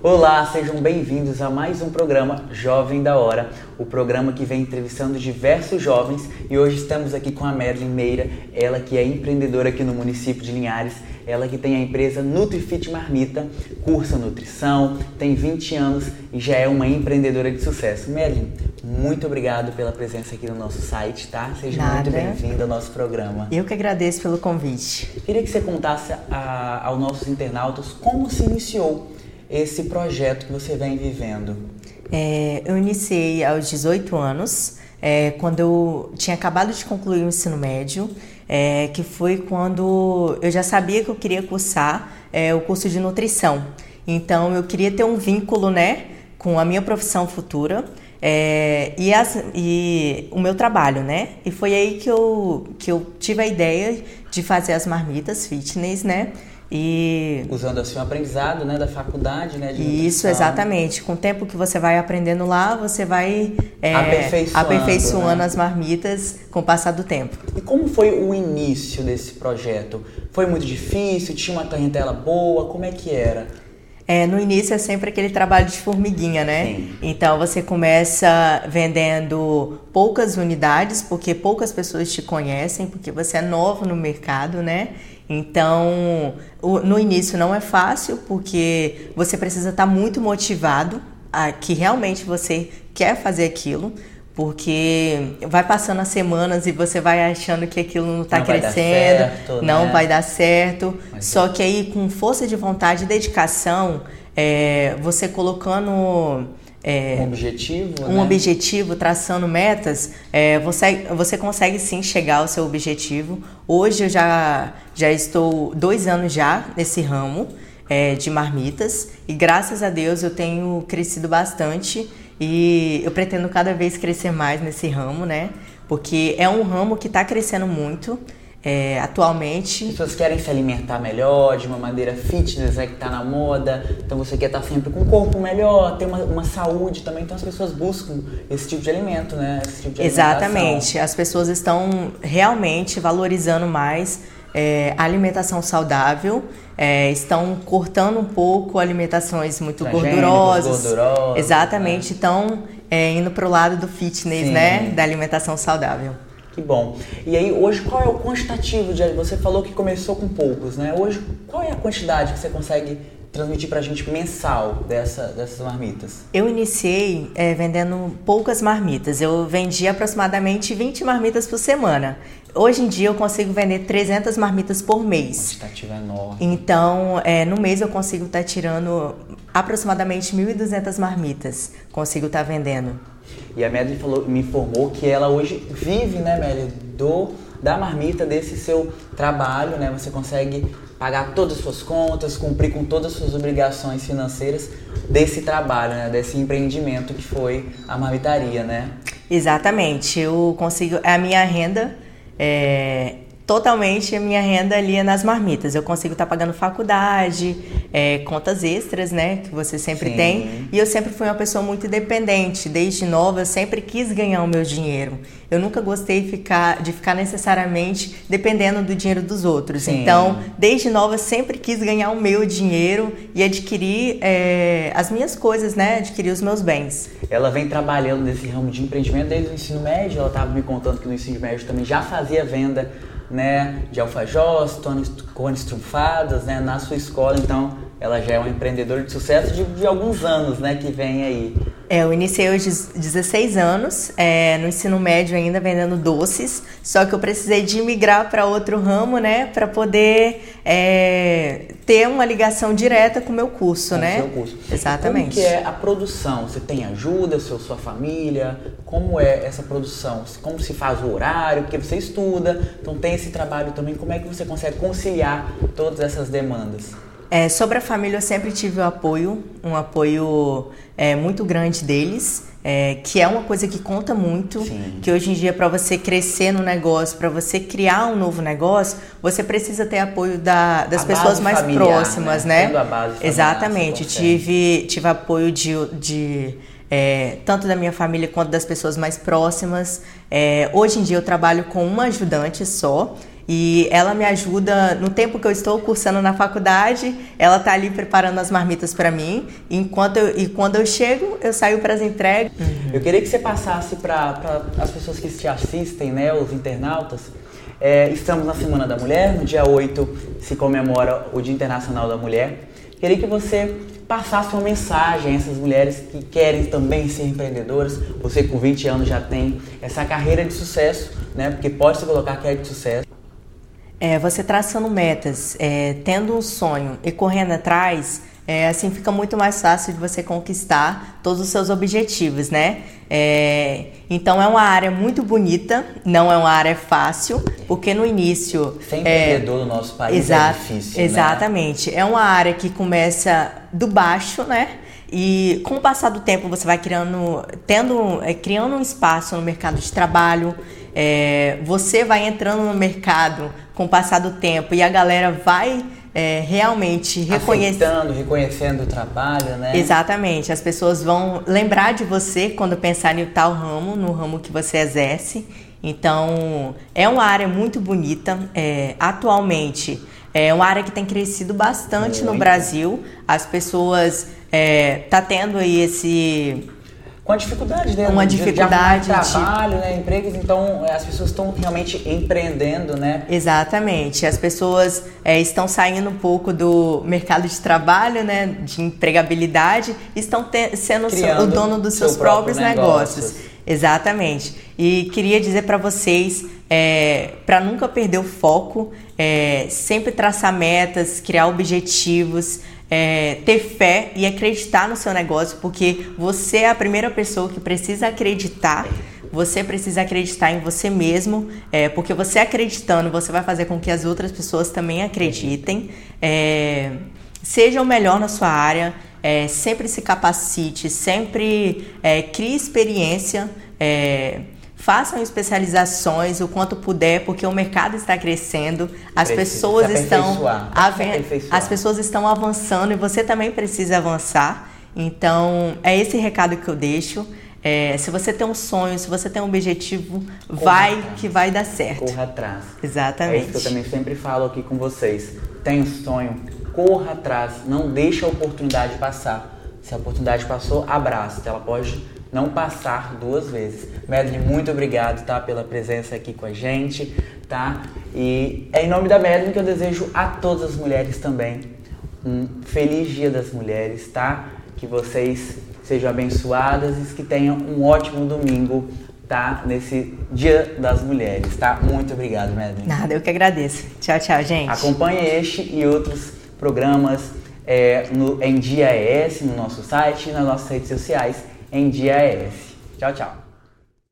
Olá, sejam bem-vindos a mais um programa Jovem da Hora, o programa que vem entrevistando diversos jovens e hoje estamos aqui com a Madeline Meira, ela que é empreendedora aqui no município de Linhares, ela que tem a empresa NutriFit Marmita, cursa nutrição, tem 20 anos e já é uma empreendedora de sucesso. Madeline, muito obrigado pela presença aqui no nosso site, tá? Seja Nada. muito bem-vinda ao nosso programa. Eu que agradeço pelo convite. Queria que você contasse a- aos nossos internautas como se iniciou esse projeto que você vem vivendo. É, eu iniciei aos 18 anos, é, quando eu tinha acabado de concluir o ensino médio, é, que foi quando eu já sabia que eu queria cursar é, o curso de nutrição. Então eu queria ter um vínculo, né, com a minha profissão futura. é, e, as- e o meu trabalho, né? E foi aí que eu, que eu tive a ideia de fazer as marmitas fitness, né? E Usando assim o aprendizado né, da faculdade, né? Isso, nutrição. exatamente. Com o tempo que você vai aprendendo lá, você vai é, Aperfeiçoando, aperfeiçoando né? as marmitas com o passar do tempo. E como foi o início desse projeto? Foi muito difícil? Tinha uma clientela boa? Como é que era? É, no início é sempre aquele trabalho de formiguinha, né? Sim. Então você começa vendendo poucas unidades, porque poucas pessoas te conhecem, porque você é novo no mercado, né? Então, o- no início não é fácil, porque você precisa estar muito motivado a que realmente você quer fazer aquilo. Porque vai passando as semanas e você vai achando que aquilo não está crescendo, certo, não né? vai dar certo. Mas Só que aí, com força de vontade e dedicação, é, você colocando é, Um objetivo? um né? objetivo, traçando metas, é, você, você consegue sim chegar ao seu objetivo. Hoje eu já, já estou dois anos já nesse ramo é, de marmitas e graças a Deus eu tenho crescido bastante e eu pretendo cada vez crescer mais nesse ramo, né? Porque é um ramo que está crescendo muito é, As atualmente. pessoas querem se alimentar melhor, de uma maneira fitness, né, que tá na moda. Então você quer estar sempre com um corpo melhor, ter uma, uma saúde também. Então as pessoas buscam esse tipo de alimento, né? Tipo de. Exatamente. As pessoas estão realmente valorizando mais é, a alimentação saudável, é, estão cortando um pouco alimentações muito gordurosas. gordurosas, né? Exatamente. Estão é, indo para o lado do fitness, Sim. né? Da alimentação saudável. Que bom. E aí, hoje, qual é o quantitativo de. Você falou que começou com poucos, né? Hoje, qual é a quantidade que você consegue transmitir pra gente mensal dessa, dessas marmitas? Eu iniciei é, vendendo poucas marmitas. Eu vendia aproximadamente 20 marmitas por semana. Hoje em dia eu consigo vender 300 marmitas por mês. Quantitativo enorme. Então, é, no mês eu consigo estar tirando aproximadamente 1.200 marmitas. Consigo estar vendendo. E a Madeline falou, me informou que ela hoje vive, né, Madeline, do, da marmita, desse seu trabalho, né? Você consegue pagar todas as suas contas, cumprir com todas as suas obrigações financeiras desse trabalho, né? Desse empreendimento que foi a marmitaria, né? Exatamente. Eu consigo. A minha renda é. Totalmente a minha renda ali é nas marmitas. Eu consigo estar pagando faculdade, é, contas extras, né? Que você sempre Sim. tem. E eu sempre fui uma pessoa muito independente. Desde nova, eu sempre quis ganhar o meu dinheiro. Eu nunca gostei de ficar, de ficar necessariamente dependendo do dinheiro dos outros. Sim. Então, desde nova, eu sempre quis ganhar o meu dinheiro e adquirir é, as minhas coisas, né? Adquirir os meus bens. Ela vem trabalhando nesse ramo de empreendimento desde o ensino médio. Ela estava me contando que no ensino médio também já fazia venda né, de alfajós, cones trunfadas né, na sua escola. Então, ela já é uma empreendedora de sucesso de, de alguns anos né, que vem aí. É, eu iniciei aos 16 anos, é, no ensino médio ainda vendendo doces, só que eu precisei de migrar para outro ramo, né, para poder é, ter uma ligação direta com o meu curso, com o né? seu curso. Exatamente. Como que é a produção? Você tem ajuda, seu, sua família? Como é essa produção? Como se faz o horário? Porque você estuda, então tem esse trabalho também. Como é que você consegue conciliar todas essas demandas? É, sobre a família, eu sempre tive o apoio, um apoio é, muito grande deles, é, que é uma coisa que conta muito. Sim. Que hoje em dia, para você crescer no negócio, para você criar um novo negócio, você precisa ter apoio da- das A pessoas mais familiar, próximas, né? né? Familiar, Exatamente. Tive, tive apoio de, de é, tanto da minha família quanto das pessoas mais próximas. É, hoje em dia, eu trabalho com uma ajudante só. e ela me ajuda no tempo que eu estou cursando na faculdade, ela tá ali preparando as marmitas para mim, enquanto eu, e quando eu chego, eu saio para as entregas. Uhum. Eu queria que você passasse para as pessoas que te assistem, né, os internautas, é, estamos na Semana da Mulher, no dia 8 se comemora o Dia Internacional da Mulher. Queria que você passasse uma mensagem a essas mulheres que querem também ser empreendedoras. Você com 20 anos já tem essa carreira de sucesso, né? Porque pode se colocar que é de sucesso. É, você traçando metas, é, tendo um sonho e correndo atrás, é, assim fica muito mais fácil de você conquistar todos os seus objetivos, né? É, então é uma área muito bonita, não é uma área fácil, porque no início. Ser empreendedor é, no nosso país é exa é difícil. Né? Exatamente. Né? É uma área que começa do baixo, né? E com o passar do tempo você vai criando, tendo, é, criando um espaço no mercado de trabalho. É, você vai entrando no mercado com o passar do tempo e a galera vai é, realmente reconhecendo, reconhecendo o trabalho, né? Exatamente. As pessoas vão lembrar de você quando pensar em tal ramo, no ramo que você exerce. Então, é uma área muito bonita. É, atualmente, é uma área que tem crescido bastante muito. no Brasil. As pessoas é, tá tendo aí esse com a dificuldade, né? Uma dificuldade de, de trabalho, de... né? Empregos, então é, as pessoas estão realmente empreendendo, né? Exatamente. As pessoas é, estão saindo um pouco do mercado de trabalho, né? De empregabilidade, estão te... sendo Criando o dono dos seus próprios negócios. negócios. Exatamente. E queria dizer para vocês, é, para nunca perder o foco, é, sempre traçar metas, criar objetivos é, ter fé e acreditar no seu negócio, porque você é a primeira pessoa que precisa acreditar. Você precisa acreditar em você mesmo, é, porque você acreditando, você vai fazer com que as outras pessoas também acreditem. É, seja o melhor na sua área, é, sempre se capacite, sempre é, crie experiência. Façam especializações o quanto puder, porque o mercado está crescendo, as pessoas estão as pessoas estão avançando e você também precisa avançar. Então, é esse recado que eu deixo. É, se você tem um sonho, se você tem um objetivo, corra vai atrás. que vai dar certo. Corra atrás. Exatamente. É isso que eu também sempre falo aqui com vocês. Tem um sonho, corra atrás. Não deixe a oportunidade passar. Se a oportunidade passou, abraça. Ela pode não passar duas vezes. Madeline, muito obrigado, tá, pela presença aqui com a gente, tá? E é em nome da Madeline que eu desejo a todas as mulheres também um feliz Dia das Mulheres, tá? Que vocês sejam abençoadas e que tenham um ótimo domingo, tá? Nesse Dia das Mulheres, tá? Muito obrigado, Madeline. Nada, eu que agradeço. Tchau, tchau, gente. Acompanhe este e outros programas é, no, em Dia ES, no nosso site e nas nossas redes sociais em Dia ES. Tchau, tchau.